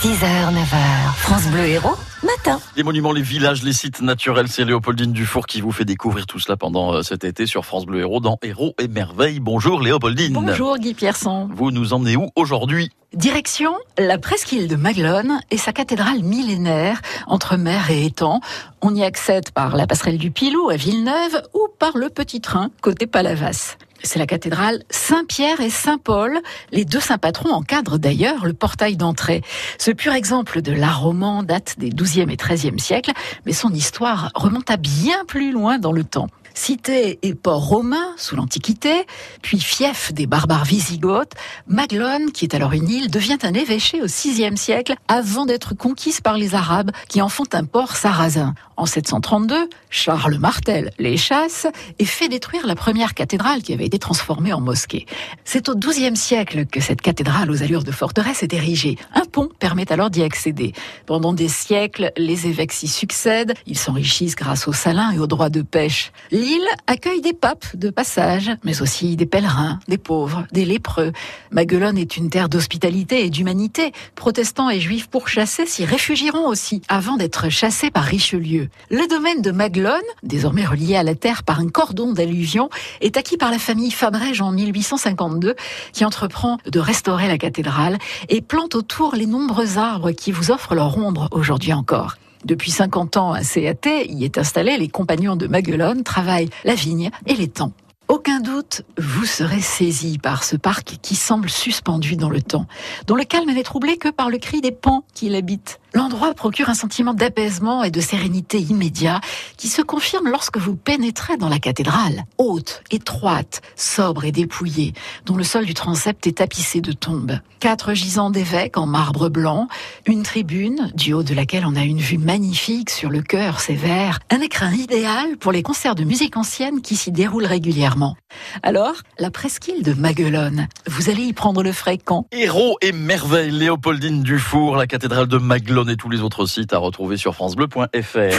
6h, 9h, France Bleu Héros, matin. Les monuments, les villages, les sites naturels, c'est Léopoldine Dufour qui vous fait découvrir tout cela pendant euh, cet été sur France Bleu Héros dans Héros et Merveilles. Bonjour Léopoldine. Bonjour Guy Pierson. Vous nous emmenez où aujourd'hui? Direction la presqu'île de Maglone et sa cathédrale millénaire entre mer et étang. On y accède par la passerelle du Pilou à Villeneuve ou par le petit train côté Palavas. C'est la cathédrale Saint-Pierre et Saint-Paul. Les deux saints patrons encadrent d'ailleurs le portail d'entrée. Ce pur exemple de l'art roman date des XIIe et XIIIe siècles, mais son histoire remonte à bien plus loin dans le temps. Cité et port romain sous l'Antiquité, puis fief des barbares wisigoths, Maglone, qui est alors une île, devient un évêché au VIe siècle avant d'être conquise par les Arabes qui en font un port sarrasin. En 732, Charles Martel les chasse et fait détruire la première cathédrale qui avait été transformée en mosquée. C'est au XIIe siècle que cette cathédrale aux allures de forteresse est érigée. Pont permet alors d'y accéder. Pendant des siècles, les évêques s'y succèdent, ils s'enrichissent grâce aux salins et aux droits de pêche. L'île accueille des papes de passage, mais aussi des pèlerins, des pauvres, des lépreux. Maguelone est une terre d'hospitalité et d'humanité. Protestants et juifs pourchassés s'y réfugieront aussi, avant d'être chassés par Richelieu. Le domaine de Maglone, désormais relié à la terre par un cordon d'alluvion, est acquis par la famille Fabrège en 1852, qui entreprend de restaurer la cathédrale et plante autour les nombreux arbres qui vous offrent leur ombre aujourd'hui encore. Depuis 50 ans, un CAT y est installé. Les compagnons de Maguelone travaillent la vigne et les temps. Aucun doute, vous serez saisi par ce parc qui semble suspendu dans le temps, dont le calme n'est troublé que par le cri des pans qui l'habitent. L'endroit procure un sentiment d'apaisement et de sérénité immédiat qui se confirme lorsque vous pénétrez dans la cathédrale, haute, étroite, sobre et dépouillée, dont le sol du transept est tapissé de tombes. Quatre gisants d'évêques en marbre blanc, une tribune du haut de laquelle on a une vue magnifique sur le cœur sévère, un écrin idéal pour les concerts de musique ancienne qui s'y déroulent régulièrement. Alors, la presqu'île de Maguelone, vous allez y prendre le fréquent. Héros et merveilles, Léopoldine Dufour, la cathédrale de Maglone et tous les autres sites à retrouver sur francebleu.fr.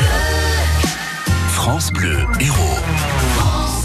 France Bleu Héros.